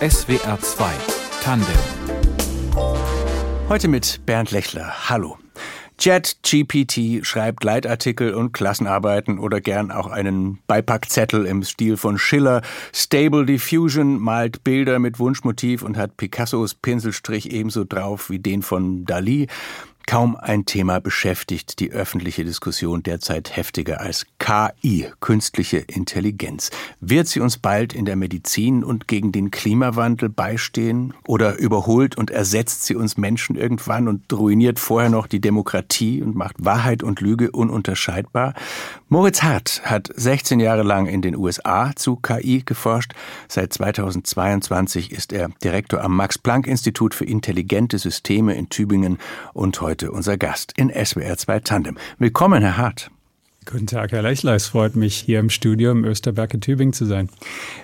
SWR 2 Tandem. Heute mit Bernd Lechler. Hallo. ChatGPT schreibt Leitartikel und Klassenarbeiten oder gern auch einen Beipackzettel im Stil von Schiller. Stable Diffusion malt Bilder mit Wunschmotiv und hat Picassos Pinselstrich ebenso drauf wie den von Dali. Kaum ein Thema beschäftigt die öffentliche Diskussion derzeit heftiger als KI, künstliche Intelligenz. Wird sie uns bald in der Medizin und gegen den Klimawandel beistehen? Oder überholt und ersetzt sie uns Menschen irgendwann und ruiniert vorher noch die Demokratie und macht Wahrheit und Lüge ununterscheidbar? Moritz Hart hat 16 Jahre lang in den USA zu KI geforscht. Seit 2022 ist er Direktor am Max-Planck-Institut für intelligente Systeme in Tübingen und heute heute unser Gast in SWR 2 Tandem. Willkommen, Herr Hart. Guten Tag, Herr Lechler. Es freut mich, hier im Studio im Österberg in Tübingen zu sein.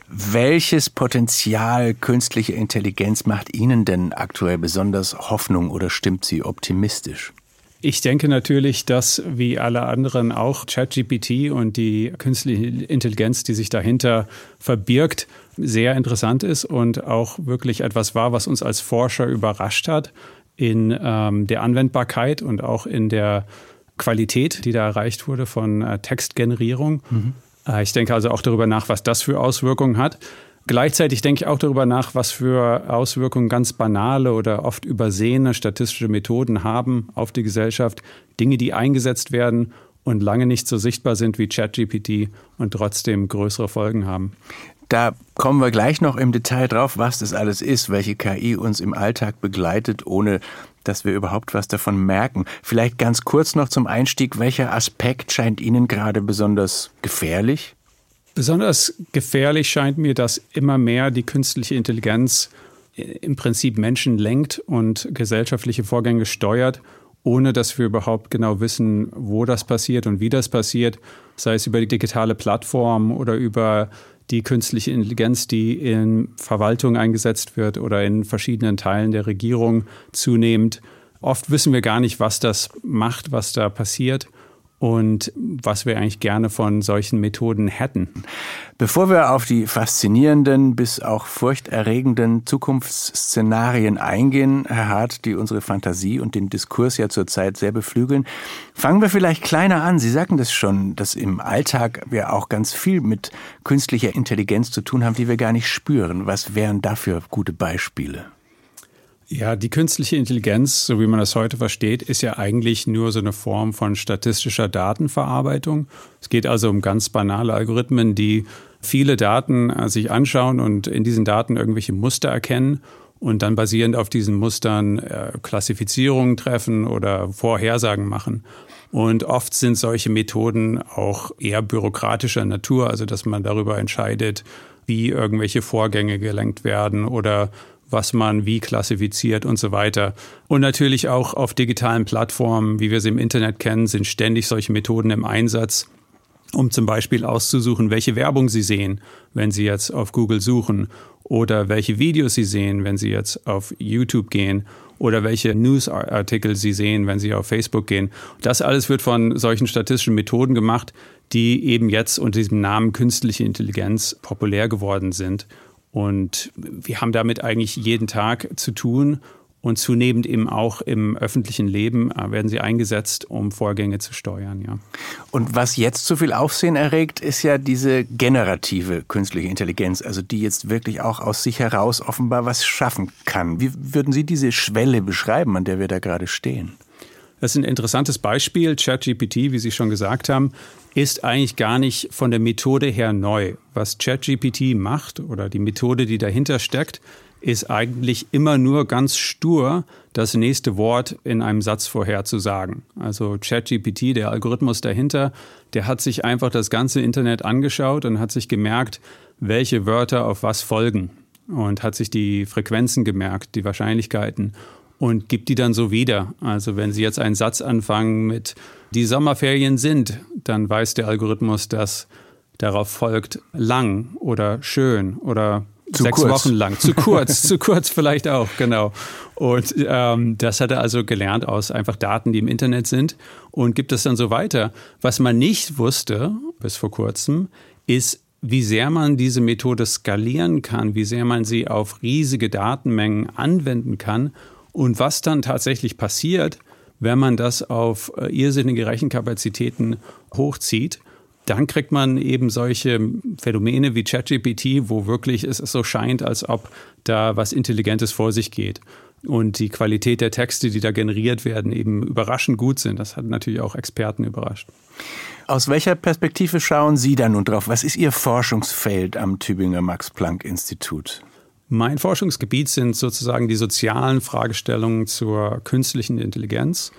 Welches Potenzial künstliche Intelligenz macht Ihnen denn aktuell besonders Hoffnung oder stimmt sie optimistisch? Ich denke natürlich, dass wie alle anderen auch ChatGPT und die künstliche Intelligenz, die sich dahinter verbirgt, sehr interessant ist und auch wirklich etwas war, was uns als Forscher überrascht hat in ähm, der Anwendbarkeit und auch in der Qualität, die da erreicht wurde von äh, Textgenerierung. Mhm. Äh, ich denke also auch darüber nach, was das für Auswirkungen hat. Gleichzeitig denke ich auch darüber nach, was für Auswirkungen ganz banale oder oft übersehene statistische Methoden haben auf die Gesellschaft. Dinge, die eingesetzt werden und lange nicht so sichtbar sind wie ChatGPT und trotzdem größere Folgen haben. Da kommen wir gleich noch im Detail drauf, was das alles ist, welche KI uns im Alltag begleitet, ohne dass wir überhaupt was davon merken. Vielleicht ganz kurz noch zum Einstieg, welcher Aspekt scheint Ihnen gerade besonders gefährlich? Besonders gefährlich scheint mir, dass immer mehr die künstliche Intelligenz im Prinzip Menschen lenkt und gesellschaftliche Vorgänge steuert, ohne dass wir überhaupt genau wissen, wo das passiert und wie das passiert, sei es über die digitale Plattform oder über die künstliche Intelligenz, die in Verwaltung eingesetzt wird oder in verschiedenen Teilen der Regierung zunehmend. Oft wissen wir gar nicht, was das macht, was da passiert und was wir eigentlich gerne von solchen Methoden hätten. Bevor wir auf die faszinierenden bis auch furchterregenden Zukunftsszenarien eingehen, Herr Hart, die unsere Fantasie und den Diskurs ja zurzeit sehr beflügeln, fangen wir vielleicht kleiner an. Sie sagten das schon, dass im Alltag wir auch ganz viel mit künstlicher Intelligenz zu tun haben, die wir gar nicht spüren. Was wären dafür gute Beispiele? Ja, die künstliche Intelligenz, so wie man das heute versteht, ist ja eigentlich nur so eine Form von statistischer Datenverarbeitung. Es geht also um ganz banale Algorithmen, die viele Daten äh, sich anschauen und in diesen Daten irgendwelche Muster erkennen und dann basierend auf diesen Mustern äh, Klassifizierungen treffen oder Vorhersagen machen. Und oft sind solche Methoden auch eher bürokratischer Natur, also dass man darüber entscheidet, wie irgendwelche Vorgänge gelenkt werden oder was man wie klassifiziert und so weiter. Und natürlich auch auf digitalen Plattformen, wie wir sie im Internet kennen, sind ständig solche Methoden im Einsatz, um zum Beispiel auszusuchen, welche Werbung Sie sehen, wenn Sie jetzt auf Google suchen oder welche Videos Sie sehen, wenn Sie jetzt auf YouTube gehen oder welche Newsartikel Sie sehen, wenn Sie auf Facebook gehen. Das alles wird von solchen statistischen Methoden gemacht, die eben jetzt unter diesem Namen künstliche Intelligenz populär geworden sind. Und wir haben damit eigentlich jeden Tag zu tun. Und zunehmend eben auch im öffentlichen Leben äh, werden sie eingesetzt, um Vorgänge zu steuern, ja. Und was jetzt so viel Aufsehen erregt, ist ja diese generative künstliche Intelligenz, also die jetzt wirklich auch aus sich heraus offenbar was schaffen kann. Wie würden Sie diese Schwelle beschreiben, an der wir da gerade stehen? Das ist ein interessantes Beispiel. ChatGPT, wie Sie schon gesagt haben, ist eigentlich gar nicht von der Methode her neu. Was ChatGPT macht oder die Methode, die dahinter steckt, ist eigentlich immer nur ganz stur das nächste Wort in einem Satz vorherzusagen. Also ChatGPT, der Algorithmus dahinter, der hat sich einfach das ganze Internet angeschaut und hat sich gemerkt, welche Wörter auf was folgen und hat sich die Frequenzen gemerkt, die Wahrscheinlichkeiten und gibt die dann so wieder. Also wenn Sie jetzt einen Satz anfangen mit die Sommerferien sind, dann weiß der Algorithmus, dass darauf folgt lang oder schön oder zu sechs kurz. Wochen lang. Zu kurz, zu kurz vielleicht auch, genau. Und ähm, das hat er also gelernt aus einfach Daten, die im Internet sind und gibt es dann so weiter. Was man nicht wusste bis vor kurzem, ist, wie sehr man diese Methode skalieren kann, wie sehr man sie auf riesige Datenmengen anwenden kann und was dann tatsächlich passiert, wenn man das auf äh, irrsinnige Rechenkapazitäten hochzieht dann kriegt man eben solche Phänomene wie ChatGPT, wo wirklich es so scheint, als ob da was Intelligentes vor sich geht. Und die Qualität der Texte, die da generiert werden, eben überraschend gut sind. Das hat natürlich auch Experten überrascht. Aus welcher Perspektive schauen Sie da nun drauf? Was ist Ihr Forschungsfeld am Tübinger Max-Planck-Institut? Mein Forschungsgebiet sind sozusagen die sozialen Fragestellungen zur künstlichen Intelligenz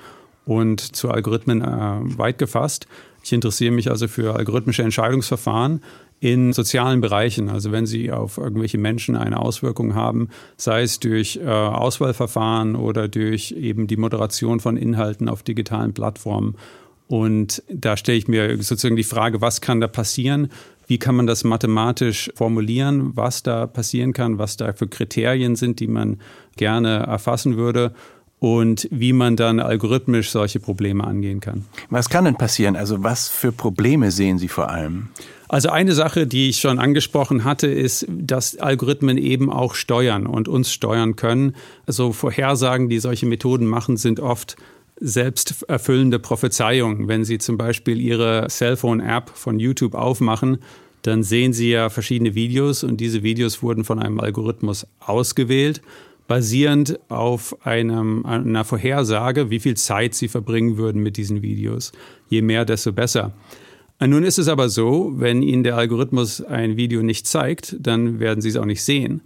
und zu Algorithmen äh, weit gefasst. Ich interessiere mich also für algorithmische Entscheidungsverfahren in sozialen Bereichen. Also wenn sie auf irgendwelche Menschen eine Auswirkung haben, sei es durch äh, Auswahlverfahren oder durch eben die Moderation von Inhalten auf digitalen Plattformen. Und da stelle ich mir sozusagen die Frage, was kann da passieren? Wie kann man das mathematisch formulieren, was da passieren kann, was da für Kriterien sind, die man gerne erfassen würde? und wie man dann algorithmisch solche Probleme angehen kann. Was kann denn passieren? Also was für Probleme sehen Sie vor allem? Also eine Sache, die ich schon angesprochen hatte, ist, dass Algorithmen eben auch steuern und uns steuern können. Also Vorhersagen, die solche Methoden machen, sind oft selbsterfüllende Prophezeiungen. Wenn Sie zum Beispiel Ihre Cellphone-App von YouTube aufmachen, dann sehen Sie ja verschiedene Videos und diese Videos wurden von einem Algorithmus ausgewählt basierend auf einem, einer Vorhersage, wie viel Zeit sie verbringen würden mit diesen Videos. Je mehr, desto besser. Nun ist es aber so, wenn Ihnen der Algorithmus ein Video nicht zeigt, dann werden Sie es auch nicht sehen.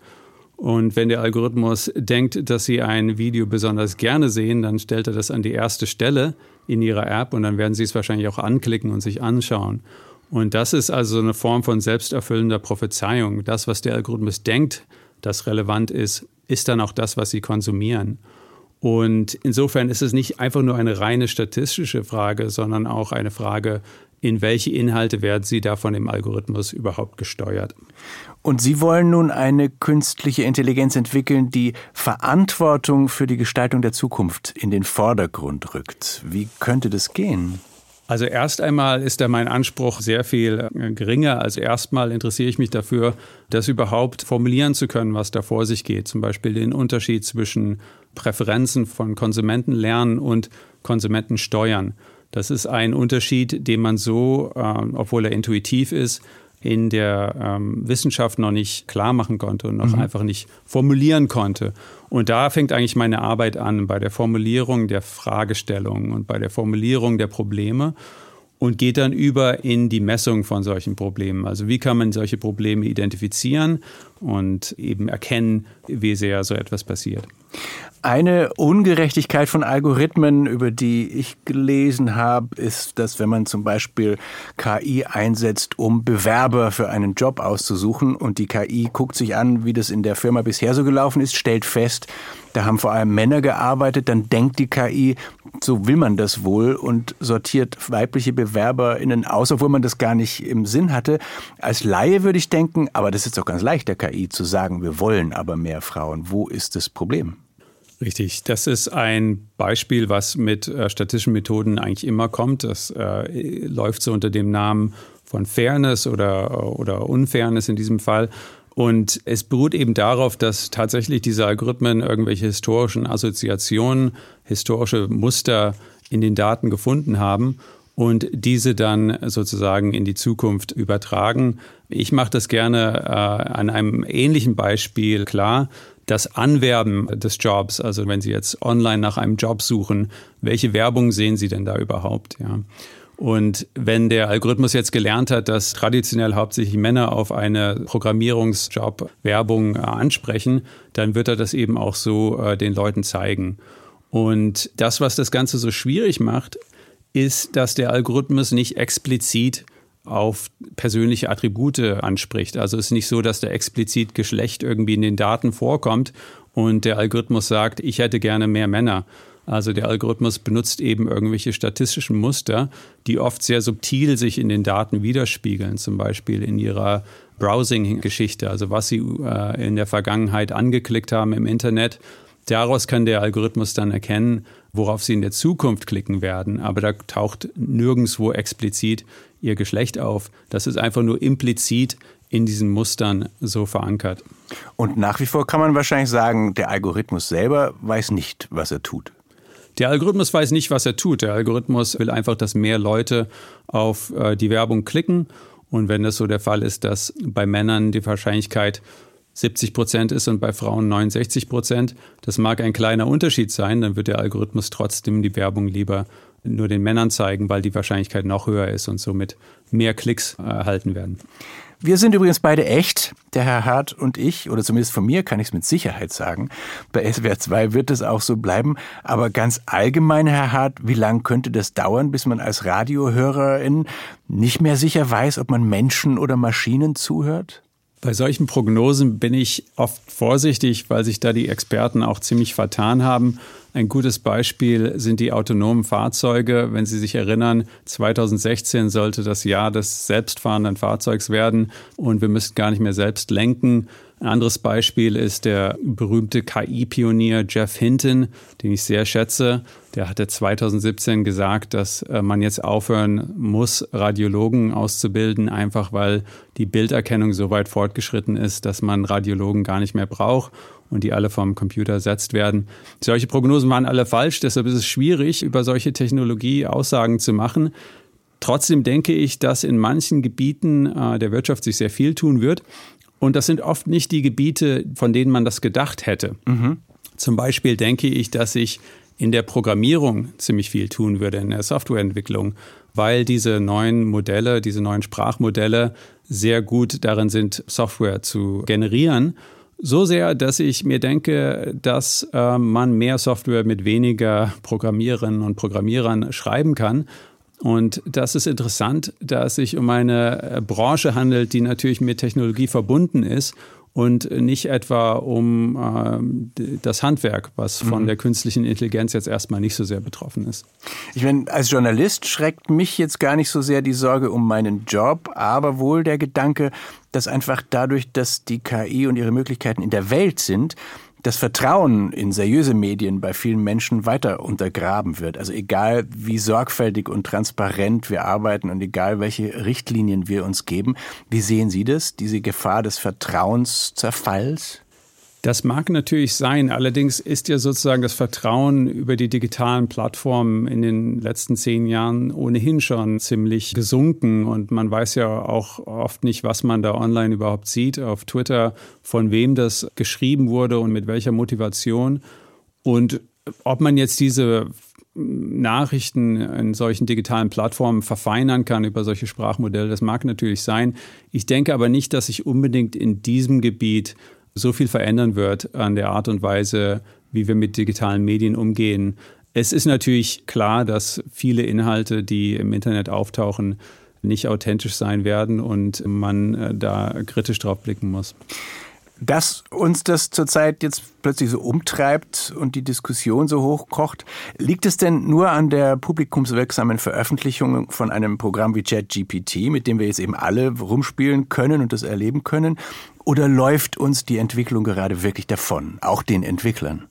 Und wenn der Algorithmus denkt, dass Sie ein Video besonders gerne sehen, dann stellt er das an die erste Stelle in Ihrer App und dann werden Sie es wahrscheinlich auch anklicken und sich anschauen. Und das ist also eine Form von selbsterfüllender Prophezeiung. Das, was der Algorithmus denkt, das relevant ist, ist dann auch das, was sie konsumieren. Und insofern ist es nicht einfach nur eine reine statistische Frage, sondern auch eine Frage, in welche Inhalte werden sie da von dem Algorithmus überhaupt gesteuert. Und Sie wollen nun eine künstliche Intelligenz entwickeln, die Verantwortung für die Gestaltung der Zukunft in den Vordergrund rückt. Wie könnte das gehen? Also erst einmal ist da mein Anspruch sehr viel äh, geringer. Also erstmal interessiere ich mich dafür, das überhaupt formulieren zu können, was da vor sich geht. Zum Beispiel den Unterschied zwischen Präferenzen von Konsumenten lernen und Konsumenten steuern. Das ist ein Unterschied, den man so, äh, obwohl er intuitiv ist, in der ähm, Wissenschaft noch nicht klar machen konnte und noch mhm. einfach nicht formulieren konnte. Und da fängt eigentlich meine Arbeit an, bei der Formulierung der Fragestellungen und bei der Formulierung der Probleme und geht dann über in die Messung von solchen Problemen. Also wie kann man solche Probleme identifizieren und eben erkennen, wie sehr so etwas passiert. Eine Ungerechtigkeit von Algorithmen, über die ich gelesen habe, ist, dass wenn man zum Beispiel KI einsetzt, um Bewerber für einen Job auszusuchen und die KI guckt sich an, wie das in der Firma bisher so gelaufen ist, stellt fest, da haben vor allem Männer gearbeitet, dann denkt die KI, so will man das wohl und sortiert weibliche BewerberInnen aus, obwohl man das gar nicht im Sinn hatte. Als Laie würde ich denken, aber das ist doch ganz leicht, der KI zu sagen, wir wollen aber mehr Frauen. Wo ist das Problem? Richtig, das ist ein Beispiel, was mit äh, statistischen Methoden eigentlich immer kommt. Das äh, läuft so unter dem Namen von Fairness oder, oder Unfairness in diesem Fall. Und es beruht eben darauf, dass tatsächlich diese Algorithmen irgendwelche historischen Assoziationen, historische Muster in den Daten gefunden haben und diese dann sozusagen in die Zukunft übertragen. Ich mache das gerne äh, an einem ähnlichen Beispiel klar das Anwerben des Jobs, also wenn Sie jetzt online nach einem Job suchen, welche Werbung sehen Sie denn da überhaupt? Ja. Und wenn der Algorithmus jetzt gelernt hat, dass traditionell hauptsächlich Männer auf eine Programmierungsjob Werbung äh, ansprechen, dann wird er das eben auch so äh, den Leuten zeigen. Und das, was das Ganze so schwierig macht, ist, dass der Algorithmus nicht explizit auf persönliche Attribute anspricht. Also es ist nicht so, dass da explizit Geschlecht irgendwie in den Daten vorkommt und der Algorithmus sagt, ich hätte gerne mehr Männer. Also der Algorithmus benutzt eben irgendwelche statistischen Muster, die oft sehr subtil sich in den Daten widerspiegeln, zum Beispiel in ihrer Browsing-Geschichte, also was sie äh, in der Vergangenheit angeklickt haben im Internet. Daraus kann der Algorithmus dann erkennen, worauf sie in der Zukunft klicken werden, aber da taucht nirgendwo explizit ihr Geschlecht auf. Das ist einfach nur implizit in diesen Mustern so verankert. Und nach wie vor kann man wahrscheinlich sagen, der Algorithmus selber weiß nicht, was er tut. Der Algorithmus weiß nicht, was er tut. Der Algorithmus will einfach, dass mehr Leute auf äh, die Werbung klicken. Und wenn das so der Fall ist, dass bei Männern die Wahrscheinlichkeit 70 Prozent ist und bei Frauen 69 Prozent, das mag ein kleiner Unterschied sein, dann wird der Algorithmus trotzdem die Werbung lieber nur den Männern zeigen, weil die Wahrscheinlichkeit noch höher ist und somit mehr Klicks erhalten werden. Wir sind übrigens beide echt, der Herr Hart und ich, oder zumindest von mir kann ich es mit Sicherheit sagen. Bei SWR 2 wird es auch so bleiben. Aber ganz allgemein, Herr Hart, wie lange könnte das dauern, bis man als Radiohörerin nicht mehr sicher weiß, ob man Menschen oder Maschinen zuhört? Bei solchen Prognosen bin ich oft vorsichtig, weil sich da die Experten auch ziemlich vertan haben. Ein gutes Beispiel sind die autonomen Fahrzeuge. Wenn Sie sich erinnern, 2016 sollte das Jahr des selbstfahrenden Fahrzeugs werden und wir müssten gar nicht mehr selbst lenken. Ein anderes Beispiel ist der berühmte KI-Pionier Jeff Hinton, den ich sehr schätze. Der hatte 2017 gesagt, dass äh, man jetzt aufhören muss, Radiologen auszubilden, einfach weil die Bilderkennung so weit fortgeschritten ist, dass man Radiologen gar nicht mehr braucht und die alle vom Computer ersetzt werden. Solche Prognosen waren alle falsch, deshalb ist es schwierig, über solche Technologie Aussagen zu machen. Trotzdem denke ich, dass in manchen Gebieten äh, der Wirtschaft sich sehr viel tun wird. Und das sind oft nicht die Gebiete, von denen man das gedacht hätte. Mhm. Zum Beispiel denke ich, dass sich in der Programmierung ziemlich viel tun würde, in der Softwareentwicklung, weil diese neuen Modelle, diese neuen Sprachmodelle sehr gut darin sind, Software zu generieren. So sehr, dass ich mir denke, dass äh, man mehr Software mit weniger Programmiererinnen und Programmierern schreiben kann und das ist interessant, da es sich um eine äh, Branche handelt, die natürlich mit Technologie verbunden ist und nicht etwa um äh, das Handwerk, was von mhm. der künstlichen Intelligenz jetzt erstmal nicht so sehr betroffen ist. Ich meine, als Journalist schreckt mich jetzt gar nicht so sehr die Sorge um meinen Job, aber wohl der Gedanke, dass einfach dadurch, dass die KI und ihre Möglichkeiten in der Welt sind, das Vertrauen in seriöse Medien bei vielen Menschen weiter untergraben wird. Also egal, wie sorgfältig und transparent wir arbeiten und egal, welche Richtlinien wir uns geben. Wie sehen Sie das, diese Gefahr des Vertrauenszerfalls? Das mag natürlich sein. Allerdings ist ja sozusagen das Vertrauen über die digitalen Plattformen in den letzten zehn Jahren ohnehin schon ziemlich gesunken. Und man weiß ja auch oft nicht, was man da online überhaupt sieht, auf Twitter, von wem das geschrieben wurde und mit welcher Motivation. Und ob man jetzt diese Nachrichten in solchen digitalen Plattformen verfeinern kann über solche Sprachmodelle, das mag natürlich sein. Ich denke aber nicht, dass sich unbedingt in diesem Gebiet so viel verändern wird an der Art und Weise, wie wir mit digitalen Medien umgehen. Es ist natürlich klar, dass viele Inhalte, die im Internet auftauchen, nicht authentisch sein werden und man äh, da kritisch drauf blicken muss. Dass uns das zurzeit jetzt plötzlich so umtreibt und die Diskussion so hochkocht, liegt es denn nur an der publikumswirksamen Veröffentlichung von einem Programm wie ChatGPT, mit dem wir jetzt eben alle rumspielen können und das erleben können? Oder läuft uns die Entwicklung gerade wirklich davon, auch den Entwicklern?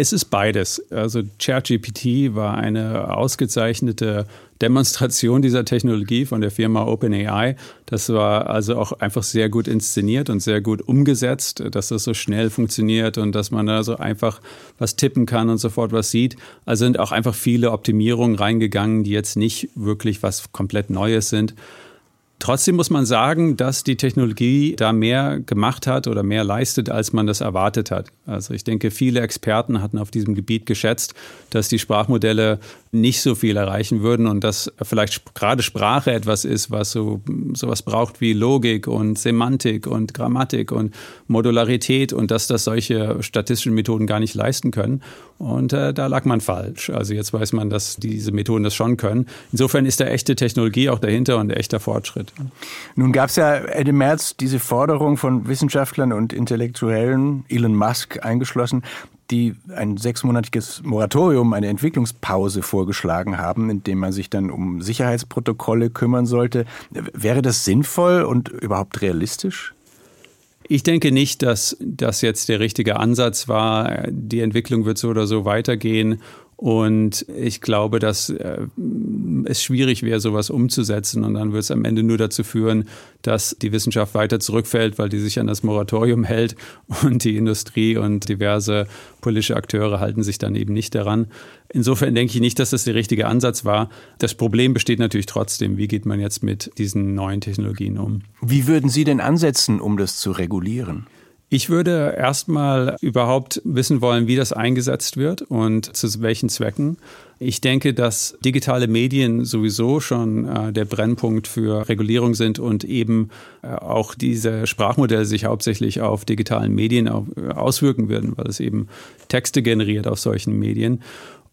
Es ist beides. Also ChatGPT war eine ausgezeichnete Demonstration dieser Technologie von der Firma OpenAI. Das war also auch einfach sehr gut inszeniert und sehr gut umgesetzt, dass das so schnell funktioniert und dass man da so einfach was tippen kann und sofort was sieht. Also sind auch einfach viele Optimierungen reingegangen, die jetzt nicht wirklich was komplett Neues sind. Trotzdem muss man sagen, dass die Technologie da mehr gemacht hat oder mehr leistet, als man das erwartet hat. Also ich denke, viele Experten hatten auf diesem Gebiet geschätzt, dass die Sprachmodelle nicht so viel erreichen würden und dass vielleicht gerade Sprache etwas ist, was so sowas braucht wie Logik und Semantik und Grammatik und Modularität und dass das solche statistischen Methoden gar nicht leisten können. Und äh, da lag man falsch. Also jetzt weiß man, dass diese Methoden das schon können. Insofern ist da echte Technologie auch dahinter und echter Fortschritt. Nun gab es ja Ende März diese Forderung von Wissenschaftlern und Intellektuellen, Elon Musk eingeschlossen, die ein sechsmonatiges Moratorium, eine Entwicklungspause vorgeschlagen haben, indem man sich dann um Sicherheitsprotokolle kümmern sollte. Wäre das sinnvoll und überhaupt realistisch? Ich denke nicht, dass das jetzt der richtige Ansatz war. Die Entwicklung wird so oder so weitergehen Und ich glaube, dass äh, es schwierig wäre, sowas umzusetzen. Und dann wird es am Ende nur dazu führen, dass die Wissenschaft weiter zurückfällt, weil die sich an das Moratorium hält und die Industrie und diverse politische Akteure halten sich dann eben nicht daran. Insofern denke ich nicht, dass das der richtige Ansatz war. Das Problem besteht natürlich trotzdem. Wie geht man jetzt mit diesen neuen Technologien um? Wie würden Sie denn ansetzen, um das zu regulieren? Ich würde erstmal überhaupt wissen wollen, wie das eingesetzt wird und zu welchen Zwecken. Ich denke, dass digitale Medien sowieso schon äh, der Brennpunkt für Regulierung sind und eben äh, auch diese Sprachmodelle sich hauptsächlich auf digitalen Medien auf, äh, auswirken würden, weil es eben Texte generiert auf solchen Medien.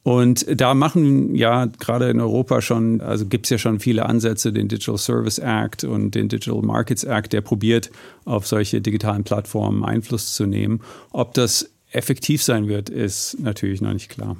Und da machen ja gerade in Europa schon, also gibt es ja schon viele Ansätze, den Digital Service Act und den Digital Markets Act, der probiert, auf solche digitalen Plattformen Einfluss zu nehmen. Ob das effektiv sein wird, ist natürlich noch nicht klar.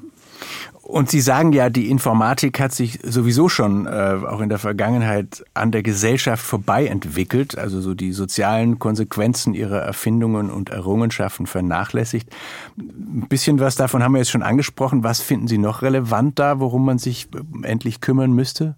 Und Sie sagen ja, die Informatik hat sich sowieso schon äh, auch in der Vergangenheit an der Gesellschaft vorbei entwickelt, also so die sozialen Konsequenzen ihrer Erfindungen und Errungenschaften vernachlässigt. Ein bisschen was davon haben wir jetzt schon angesprochen. Was finden Sie noch relevant da, worum man sich endlich kümmern müsste?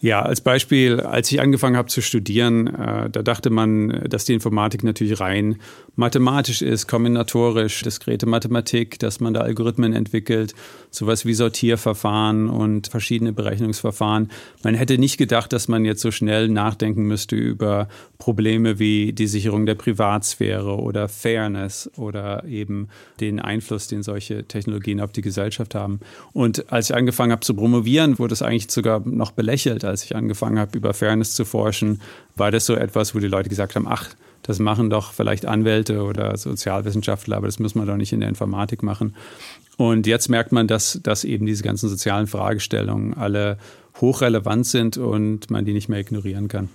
Ja, als Beispiel, als ich angefangen habe zu studieren, äh, da dachte man, dass die Informatik natürlich rein mathematisch ist, kombinatorisch, diskrete Mathematik, dass man da Algorithmen entwickelt, sowas wie Sortierverfahren und verschiedene Berechnungsverfahren. Man hätte nicht gedacht, dass man jetzt so schnell nachdenken müsste über Probleme wie die Sicherung der Privatsphäre oder Fairness oder eben den Einfluss, den solche Technologien auf die Gesellschaft haben. Und als ich angefangen habe zu promovieren, wurde es eigentlich sogar noch belächelt als ich angefangen habe, über Fairness zu forschen, war das so etwas, wo die Leute gesagt haben, ach, das machen doch vielleicht Anwälte oder Sozialwissenschaftler, aber das müssen wir doch nicht in der Informatik machen. Und jetzt merkt man, dass, dass eben diese ganzen sozialen Fragestellungen alle hochrelevant sind und man die nicht mehr ignorieren kann.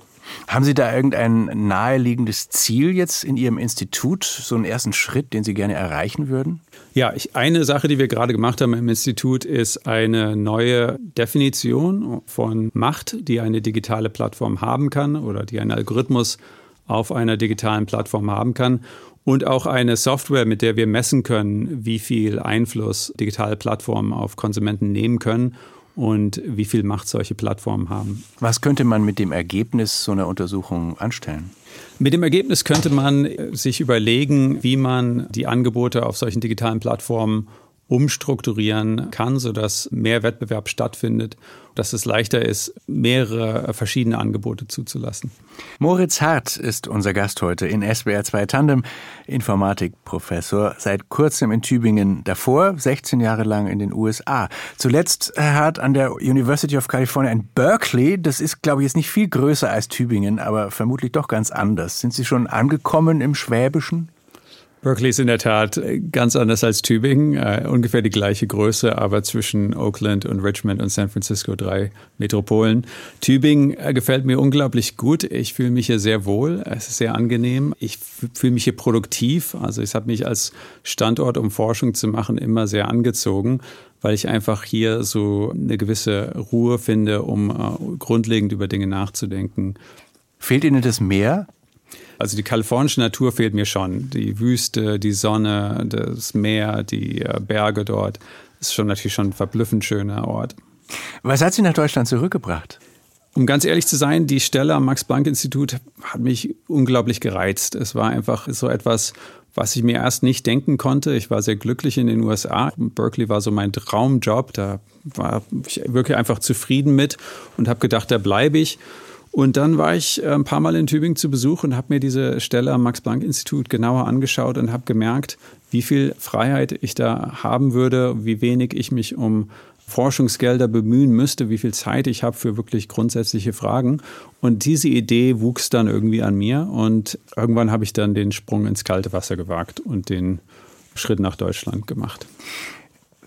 Haben Sie da irgendein naheliegendes Ziel jetzt in Ihrem Institut, so einen ersten Schritt, den Sie gerne erreichen würden? Ja, ich, eine Sache, die wir gerade gemacht haben im Institut, ist eine neue Definition von Macht, die eine digitale Plattform haben kann oder die ein Algorithmus auf einer digitalen Plattform haben kann und auch eine Software, mit der wir messen können, wie viel Einfluss digitale Plattformen auf Konsumenten nehmen können und wie viel Macht solche Plattformen haben. Was könnte man mit dem Ergebnis so einer Untersuchung anstellen? Mit dem Ergebnis könnte man sich überlegen, wie man die Angebote auf solchen digitalen Plattformen umstrukturieren kann, sodass mehr Wettbewerb stattfindet, dass es leichter ist, mehrere verschiedene Angebote zuzulassen. Moritz Hart ist unser Gast heute in SWR 2 Tandem, Informatikprofessor, seit kurzem in Tübingen, davor 16 Jahre lang in den USA. Zuletzt, Herr Hart, an der University of California in Berkeley. Das ist, glaube ich, jetzt nicht viel größer als Tübingen, aber vermutlich doch ganz anders. Sind Sie schon angekommen im Schwäbischen? Berkeley ist in der Tat ganz anders als Tübingen, äh, ungefähr die gleiche Größe, aber zwischen Oakland und Richmond und San Francisco drei Metropolen. Tübingen äh, gefällt mir unglaublich gut. Ich fühle mich hier sehr wohl. Es ist sehr angenehm. Ich fühle mich hier produktiv. Also es hat mich als Standort, um Forschung zu machen, immer sehr angezogen, weil ich einfach hier so eine gewisse Ruhe finde, um äh, grundlegend über Dinge nachzudenken. Fehlt Ihnen das mehr? Also die kalifornische Natur fehlt mir schon. Die Wüste, die Sonne, das Meer, die äh, Berge dort. Das ist schon natürlich schon ein verblüffend schöner Ort. Was hat Sie nach Deutschland zurückgebracht? Um ganz ehrlich zu sein, die Stelle am Max-Planck-Institut hat mich unglaublich gereizt. Es war einfach so etwas, was ich mir erst nicht denken konnte. Ich war sehr glücklich in den USA. Berkeley war so mein Traumjob. Da war ich wirklich einfach zufrieden mit und habe gedacht, da bleibe ich. Und dann war ich äh, ein paar Mal in Tübingen zu Besuch und habe mir diese Stelle am Max-Planck-Institut genauer angeschaut und habe gemerkt, wie viel Freiheit ich da haben würde, wie wenig ich mich um Forschungsgelder bemühen müsste, wie viel Zeit ich habe für wirklich grundsätzliche Fragen. Und diese Idee wuchs dann irgendwie an mir und irgendwann habe ich dann den Sprung ins kalte Wasser gewagt und den Schritt nach Deutschland gemacht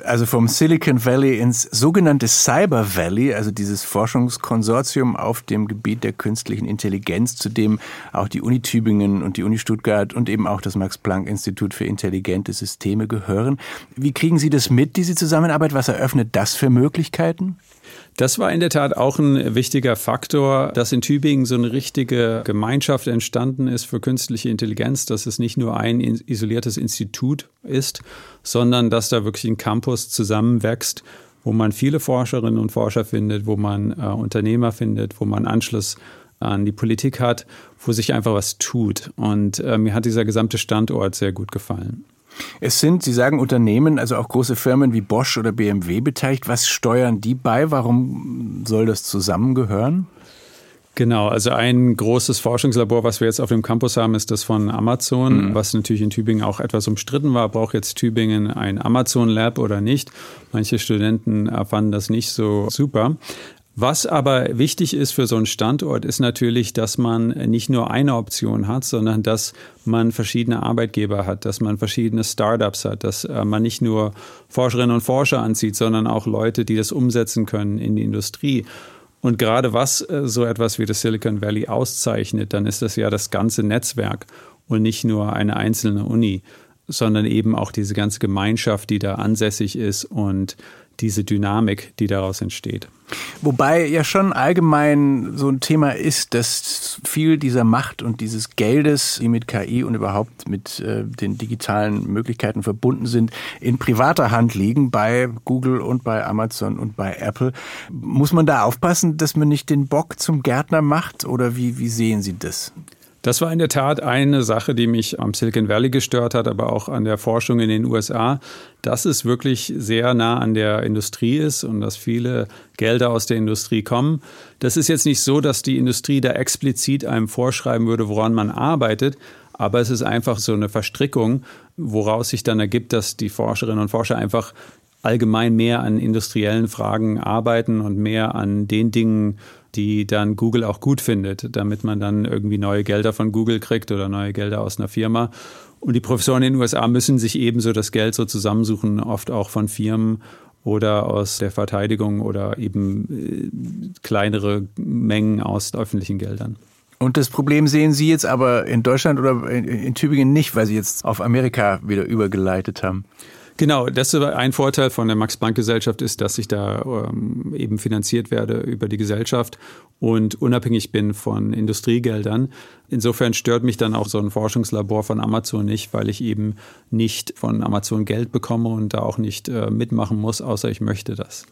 also vom Silicon Valley ins sogenannte Cyber Valley, also dieses Forschungskonsortium auf dem Gebiet der künstlichen Intelligenz, zu dem auch die Uni Tübingen und die Uni Stuttgart und eben auch das Max-Planck-Institut für intelligente Systeme gehören. Wie kriegen Sie das mit, diese Zusammenarbeit? Was eröffnet das für Möglichkeiten? Das war in der Tat auch ein wichtiger Faktor, dass in Tübingen so eine richtige Gemeinschaft entstanden ist für künstliche Intelligenz, dass es nicht nur ein isoliertes Institut ist, sondern dass da wirklich ein Campus zusammenwächst, wo man viele Forscherinnen und Forscher findet, wo man äh, Unternehmer findet, wo man Anschluss an die Politik hat, wo sich einfach was tut. Und äh, mir hat dieser gesamte Standort sehr gut gefallen. Es sind, Sie sagen Unternehmen, also auch große Firmen wie Bosch oder BMW beteiligt. Was steuern die bei? Warum soll das zusammengehören? Genau, also ein großes Forschungslabor, was wir jetzt auf dem Campus haben, ist das von Amazon, mhm. was natürlich in Tübingen auch etwas umstritten war. Braucht jetzt Tübingen ein Amazon Lab oder nicht? Manche Studenten fanden das nicht so super. Was aber wichtig ist für so einen Standort, ist natürlich, dass man nicht nur eine Option hat, sondern dass man verschiedene Arbeitgeber hat, dass man verschiedene Startups hat, dass äh, man nicht nur Forscherinnen und Forscher anzieht, sondern auch Leute, die das umsetzen können in die Industrie. Und gerade was äh, so etwas wie das Silicon Valley auszeichnet, dann ist das ja das ganze Netzwerk und nicht nur eine einzelne Uni, sondern eben auch diese ganze Gemeinschaft, die da ansässig ist und diese Dynamik, die daraus entsteht. Wobei ja schon allgemein so ein Thema ist, dass viel dieser Macht und dieses Geldes, die mit KI und überhaupt mit äh, den digitalen Möglichkeiten verbunden sind, in privater Hand liegen bei Google und bei Amazon und bei Apple. Muss man da aufpassen, dass man nicht den Bock zum Gärtner macht oder wie, wie sehen Sie das? Das war in der Tat eine Sache, die mich am Silicon Valley gestört hat, aber auch an der Forschung in den USA, dass es wirklich sehr nah an der Industrie ist und dass viele Gelder aus der Industrie kommen. Das ist jetzt nicht so, dass die Industrie da explizit einem vorschreiben würde, woran man arbeitet, aber es ist einfach so eine Verstrickung, woraus sich dann ergibt, dass die Forscherinnen und Forscher einfach allgemein mehr an industriellen Fragen arbeiten und mehr an den Dingen die dann Google auch gut findet, damit man dann irgendwie neue Gelder von Google kriegt oder neue Gelder aus einer Firma. Und die Professoren in den USA müssen sich ebenso das Geld so zusammensuchen, oft auch von Firmen oder aus der Verteidigung oder eben äh, kleinere Mengen aus öffentlichen Geldern. Und das Problem sehen Sie jetzt aber in Deutschland oder in, Tübingen nicht, weil Sie jetzt auf Amerika wieder übergeleitet haben? Genau, das ist ein Vorteil von der Max-Planck-Gesellschaft ist, dass ich da ähm, eben finanziert werde über die Gesellschaft und unabhängig bin von Industriegeldern. Insofern stört mich dann auch so ein Forschungslabor von Amazon nicht, weil ich eben nicht von Amazon Geld bekomme und da auch nicht äh, mitmachen muss, außer ich möchte das.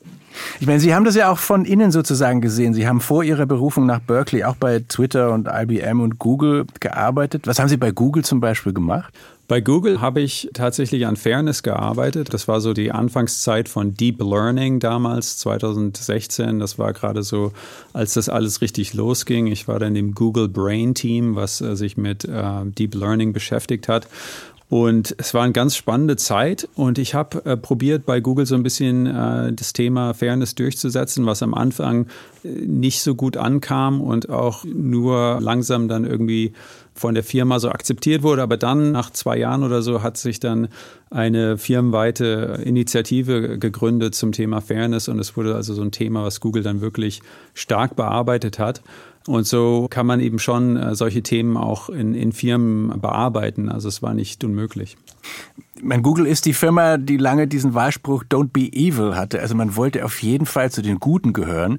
Ich meine, Sie haben das ja auch von innen sozusagen gesehen. Sie haben vor Ihrer Berufung nach Berkeley auch bei Twitter und IBM und Google gearbeitet. Was haben Sie bei Google zum Beispiel gemacht? Bei Google habe ich tatsächlich an Fairness gearbeitet. Das war so die Anfangszeit von Deep Learning damals, 2016. Das war gerade so, als das alles richtig losging. Ich war dann im Google Brain Team, was äh, sich mit äh, Deep Learning beschäftigt hat. Und es war eine ganz spannende Zeit und ich habe äh, probiert bei Google so ein bisschen äh, das Thema Fairness durchzusetzen, was am Anfang äh, nicht so gut ankam und auch nur langsam dann irgendwie von der Firma so akzeptiert wurde. Aber dann, nach zwei Jahren oder so, hat sich dann eine firmenweite Initiative gegründet zum Thema Fairness. Und es wurde also so ein Thema, was Google dann wirklich stark bearbeitet hat. Und so kann man eben schon äh, solche Themen auch in, in Firmen bearbeiten. Also es war nicht unmöglich. Mein Google ist die Firma, die lange diesen Wahlspruch Don't be evil hatte. Also man wollte auf jeden Fall zu den Guten gehören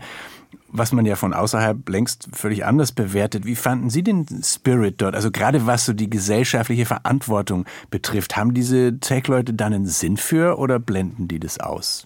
was man ja von außerhalb längst völlig anders bewertet. Wie fanden Sie den Spirit dort? Also gerade was so die gesellschaftliche Verantwortung betrifft, haben diese Tech-Leute dann einen Sinn für oder blenden die das aus?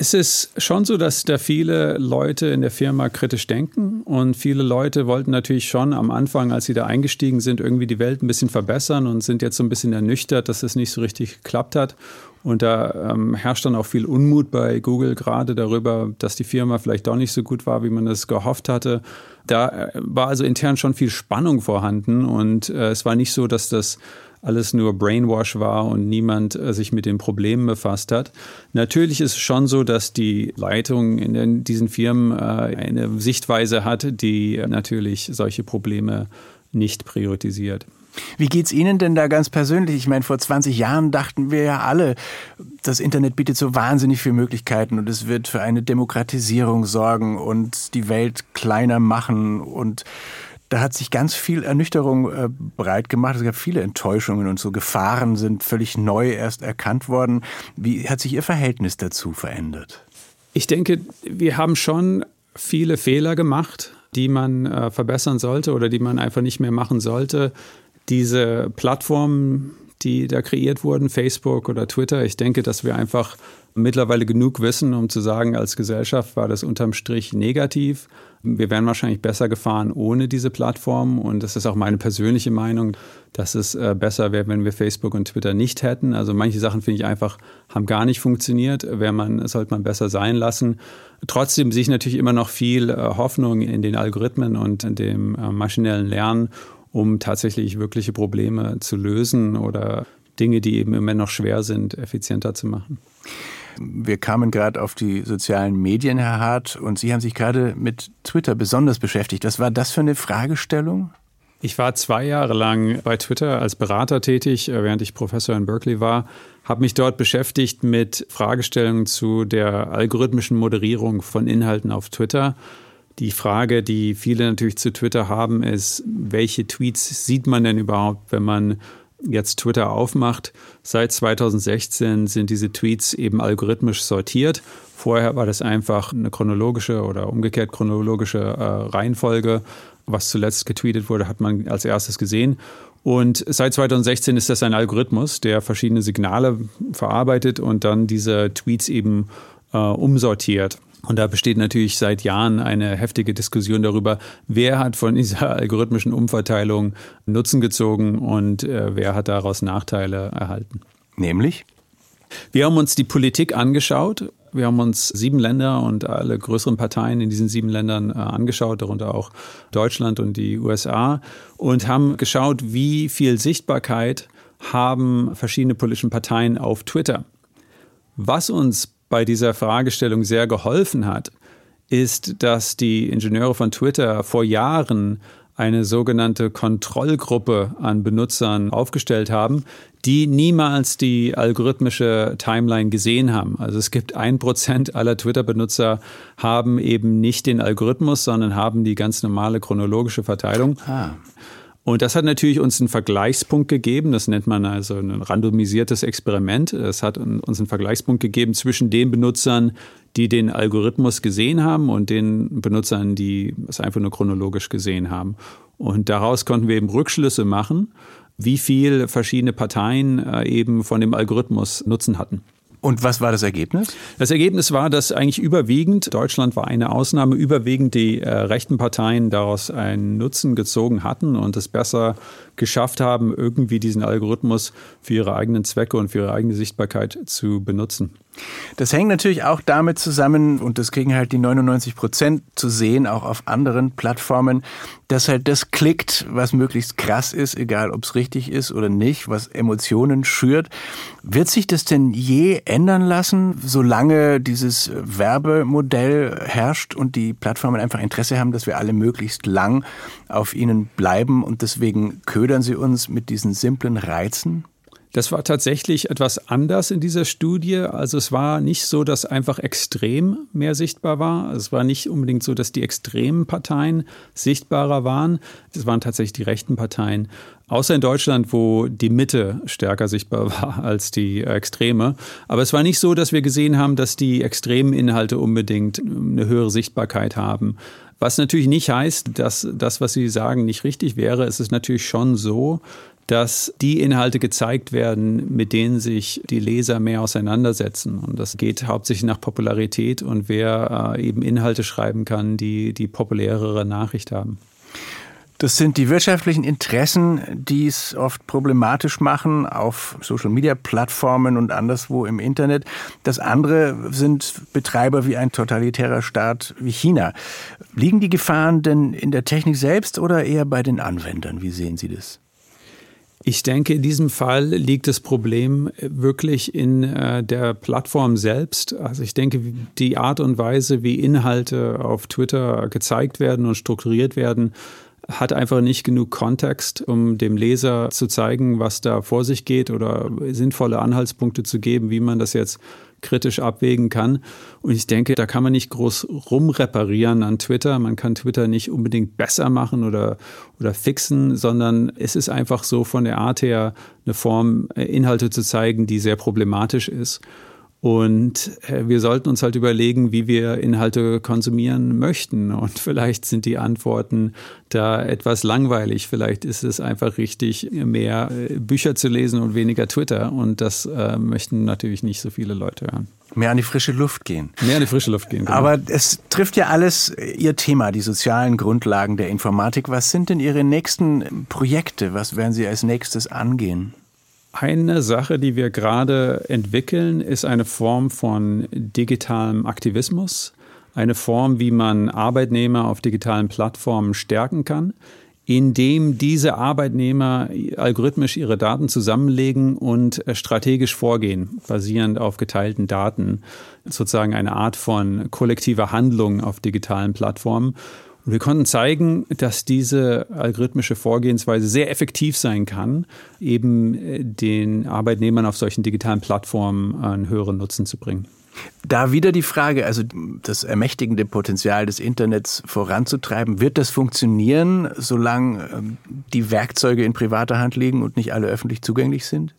Es ist schon so, dass da viele Leute in der Firma kritisch denken und viele Leute wollten natürlich schon am Anfang, als sie da eingestiegen sind, irgendwie die Welt ein bisschen verbessern und sind jetzt so ein bisschen ernüchtert, dass es nicht so richtig geklappt hat. Und da ähm, herrscht dann auch viel Unmut bei Google gerade darüber, dass die Firma vielleicht doch nicht so gut war, wie man es gehofft hatte. Da äh, war also intern schon viel Spannung vorhanden und äh, es war nicht so, dass das alles nur Brainwash war und niemand äh, sich mit den Problemen befasst hat. Natürlich ist es schon so, dass die Leitung in diesen Firmen äh, eine Sichtweise hat, die natürlich solche Probleme nicht priorisiert. Wie geht's Ihnen denn da ganz persönlich? Ich meine, vor 20 Jahren dachten wir ja alle, das Internet bietet so wahnsinnig viele Möglichkeiten und es wird für eine Demokratisierung sorgen und die Welt kleiner machen und da hat sich ganz viel Ernüchterung äh, breit gemacht. Es gab viele Enttäuschungen und so Gefahren sind völlig neu erst erkannt worden. Wie hat sich Ihr Verhältnis dazu verändert? Ich denke, wir haben schon viele Fehler gemacht, die man äh, verbessern sollte oder die man einfach nicht mehr machen sollte. Diese Plattformen, die da kreiert wurden, Facebook oder Twitter, ich denke, dass wir einfach mittlerweile genug wissen, um zu sagen, als Gesellschaft war das unterm Strich negativ. Wir wären wahrscheinlich besser gefahren ohne diese Plattform. Und das ist auch meine persönliche Meinung, dass es äh, besser wäre, wenn wir Facebook und Twitter nicht hätten. Also manche Sachen finde ich einfach, haben gar nicht funktioniert. Wäre man, sollte man besser sein lassen. Trotzdem sehe ich natürlich immer noch viel äh, Hoffnung in den Algorithmen und in dem äh, maschinellen Lernen, um tatsächlich wirkliche Probleme zu lösen oder Dinge, die eben immer noch schwer sind, effizienter zu machen. Wir kamen gerade auf die sozialen Medien, Herr Hart, und Sie haben sich gerade mit Twitter besonders beschäftigt. Was war das für eine Fragestellung? Ich war zwei Jahre lang bei Twitter als Berater tätig, äh, während ich Professor in Berkeley war, habe mich dort beschäftigt mit Fragestellungen zu der algorithmischen Moderierung von Inhalten auf Twitter. Die Frage, die viele natürlich zu Twitter haben, ist, welche Tweets sieht man denn überhaupt, wenn man jetzt Twitter aufmacht, seit 2016 sind diese Tweets eben algorithmisch sortiert. Vorher war das einfach eine chronologische oder umgekehrt chronologische äh, Reihenfolge. Was zuletzt getweetet wurde, hat man als erstes gesehen. Und seit 2016 ist das ein Algorithmus, der verschiedene Signale verarbeitet und dann diese Tweets eben äh, umsortiert. Und da besteht natürlich seit Jahren eine heftige Diskussion darüber, wer hat von dieser algorithmischen Umverteilung Nutzen gezogen und äh, wer hat daraus Nachteile erhalten. Nämlich? Wir haben uns die Politik angeschaut. Wir haben uns sieben Länder und alle größeren Parteien in diesen sieben Ländern äh, angeschaut, darunter auch Deutschland und die USA, und haben geschaut, wie viel Sichtbarkeit haben verschiedene politische Parteien auf Twitter. Was uns bei dieser Fragestellung sehr geholfen hat, ist, dass die Ingenieure von Twitter vor Jahren eine sogenannte Kontrollgruppe an Benutzern aufgestellt haben, die niemals die algorithmische Timeline gesehen haben. Also es gibt ein Prozent aller Twitter-Benutzer haben eben nicht den Algorithmus, sondern haben die ganz normale chronologische Verteilung. Ah. Und das hat natürlich uns einen Vergleichspunkt gegeben. Das nennt man also ein randomisiertes Experiment. Es hat uns einen Vergleichspunkt gegeben zwischen den Benutzern, die den Algorithmus gesehen haben und den Benutzern, die es einfach nur chronologisch gesehen haben. Und daraus konnten wir eben Rückschlüsse machen, wie viel verschiedene Parteien äh, eben von dem Algorithmus Nutzen hatten. Und was war das Ergebnis? Das Ergebnis war, dass eigentlich überwiegend, Deutschland war eine Ausnahme, überwiegend die äh, rechten Parteien daraus einen Nutzen gezogen hatten und es besser geschafft haben, irgendwie diesen Algorithmus für ihre eigenen Zwecke und für ihre eigene Sichtbarkeit zu benutzen. Das hängt natürlich auch damit zusammen, und das kriegen halt die 99 Prozent zu sehen, auch auf anderen Plattformen, dass halt das klickt, was möglichst krass ist, egal ob es richtig ist oder nicht, was Emotionen schürt. Wird sich das denn je ändern lassen, solange dieses Werbemodell herrscht und die Plattformen einfach Interesse haben, dass wir alle möglichst lang auf ihnen bleiben und deswegen ködern sie uns mit diesen simplen Reizen? Das war tatsächlich etwas anders in dieser Studie. Also es war nicht so, dass einfach extrem mehr sichtbar war. Es war nicht unbedingt so, dass die extremen Parteien sichtbarer waren. Es waren tatsächlich die rechten Parteien. Außer in Deutschland, wo die Mitte stärker sichtbar war als die Extreme. Aber es war nicht so, dass wir gesehen haben, dass die extremen Inhalte unbedingt eine höhere Sichtbarkeit haben. Was natürlich nicht heißt, dass das, was Sie sagen, nicht richtig wäre. Es ist natürlich schon so, dass die Inhalte gezeigt werden, mit denen sich die Leser mehr auseinandersetzen. Und das geht hauptsächlich nach Popularität und wer äh, eben Inhalte schreiben kann, die die populärere Nachricht haben. Das sind die wirtschaftlichen Interessen, die es oft problematisch machen auf Social-Media-Plattformen und anderswo im Internet. Das andere sind Betreiber wie ein totalitärer Staat wie China. Liegen die Gefahren denn in der Technik selbst oder eher bei den Anwendern? Wie sehen Sie das? Ich denke, in diesem Fall liegt das Problem wirklich in äh, der Plattform selbst. Also ich denke, die Art und Weise, wie Inhalte auf Twitter gezeigt werden und strukturiert werden, hat einfach nicht genug Kontext, um dem Leser zu zeigen, was da vor sich geht oder sinnvolle Anhaltspunkte zu geben, wie man das jetzt kritisch abwägen kann. Und ich denke, da kann man nicht groß rumreparieren an Twitter. Man kann Twitter nicht unbedingt besser machen oder, oder fixen, sondern es ist einfach so von der Art her eine Form, äh, Inhalte zu zeigen, die sehr problematisch ist. Und äh, wir sollten uns halt überlegen, wie wir Inhalte konsumieren möchten. Und vielleicht sind die Antworten da etwas langweilig. Vielleicht ist es einfach richtig, mehr äh, Bücher zu lesen und weniger Twitter. Und das äh, möchten natürlich nicht so viele Leute hören. Mehr an die frische Luft gehen. Mehr an die frische Luft gehen. Genau. Aber es trifft ja alles Ihr Thema, die sozialen Grundlagen der Informatik. Was sind denn Ihre nächsten Projekte? Was werden Sie als nächstes angehen? Eine Sache, die wir gerade entwickeln, ist eine Form von digitalem Aktivismus, eine Form, wie man Arbeitnehmer auf digitalen Plattformen stärken kann, indem diese Arbeitnehmer algorithmisch ihre Daten zusammenlegen und strategisch vorgehen, basierend auf geteilten Daten, sozusagen eine Art von kollektiver Handlung auf digitalen Plattformen. Und wir konnten zeigen, dass diese algorithmische Vorgehensweise sehr effektiv sein kann, eben äh, den Arbeitnehmern auf solchen digitalen Plattformen einen höheren Nutzen zu bringen. Da wieder die Frage, also das ermächtigende Potenzial des Internets voranzutreiben, wird das funktionieren, solange ähm, die Werkzeuge in privater Hand liegen und nicht alle öffentlich zugänglich sind?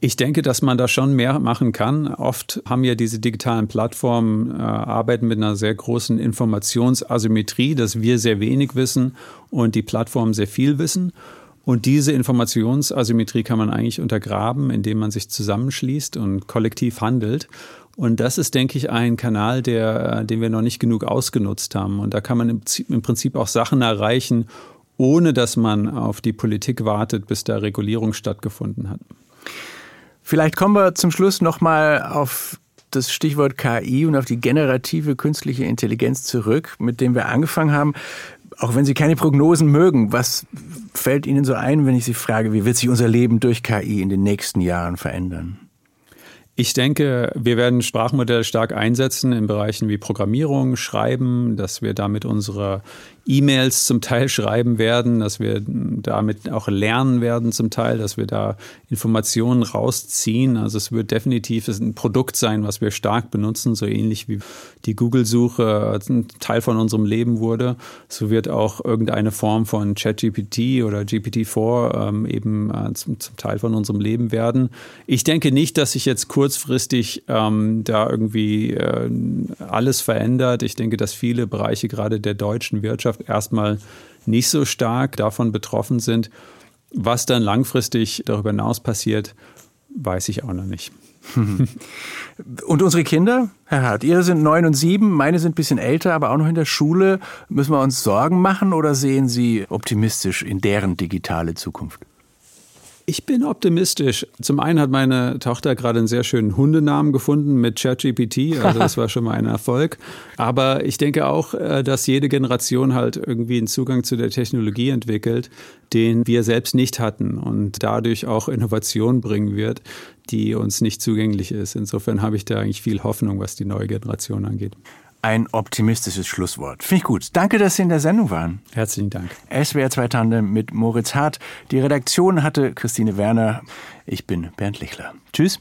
Ich denke, dass man da schon mehr machen kann. Oft haben ja diese digitalen Plattformen äh, arbeiten mit einer sehr großen Informationsasymmetrie, dass wir sehr wenig wissen und die Plattformen sehr viel wissen. Und diese Informationsasymmetrie kann man eigentlich untergraben, indem man sich zusammenschließt und kollektiv handelt. Und das ist, denke ich, ein Kanal, der, den wir noch nicht genug ausgenutzt haben. Und da kann man im Prinzip auch Sachen erreichen, ohne dass man auf die Politik wartet, bis da Regulierung stattgefunden hat. Vielleicht kommen wir zum Schluss nochmal auf das Stichwort KI und auf die generative künstliche Intelligenz zurück, mit dem wir angefangen haben. Auch wenn Sie keine Prognosen mögen, was fällt Ihnen so ein, wenn ich Sie frage, wie wird sich unser Leben durch KI in den nächsten Jahren verändern? Ich denke, wir werden Sprachmodelle stark einsetzen in Bereichen wie Programmierung, Schreiben, dass wir damit unsere E-Mails zum Teil schreiben werden, dass wir damit auch lernen werden zum Teil, dass wir da Informationen rausziehen. Also es wird definitiv ein Produkt sein, was wir stark benutzen, so ähnlich wie die Google-Suche ein Teil von unserem Leben wurde. So wird auch irgendeine Form von ChatGPT oder GPT-4 ähm, eben äh, zum, zum, Teil von unserem Leben werden. Ich denke nicht, dass sich jetzt kurzfristig ähm, da irgendwie äh, alles verändert. Ich denke, dass viele Bereiche gerade der deutschen Wirtschaft Wirtschaft erstmal nicht so stark davon betroffen sind. Was dann langfristig darüber hinaus passiert, weiß ich auch noch nicht. Und unsere Kinder, Herr Hart, Ihre sind neun und sieben, meine sind ein bisschen älter, aber auch noch in der Schule. Müssen wir uns Sorgen machen oder sehen Sie optimistisch in deren digitale Zukunft? Ich bin optimistisch. Zum einen hat meine Tochter gerade einen sehr schönen Hundenamen gefunden mit ChatGPT, also das war schon mal ein Erfolg. Aber ich denke auch, äh, dass jede Generation halt irgendwie einen Zugang zu der Technologie entwickelt, den wir selbst nicht hatten und dadurch auch Innovation bringen wird, die uns nicht zugänglich ist. Insofern habe ich da eigentlich viel Hoffnung, was die neue Generation angeht ein optimistisches Schlusswort. Finde ich gut. Danke, dass Sie in der Sendung waren. Herzlichen Dank. SWR 2 Tandem mit Moritz Hart. Die Redaktion hatte Christine Werner. Ich bin Bernd Lichler. Tschüss.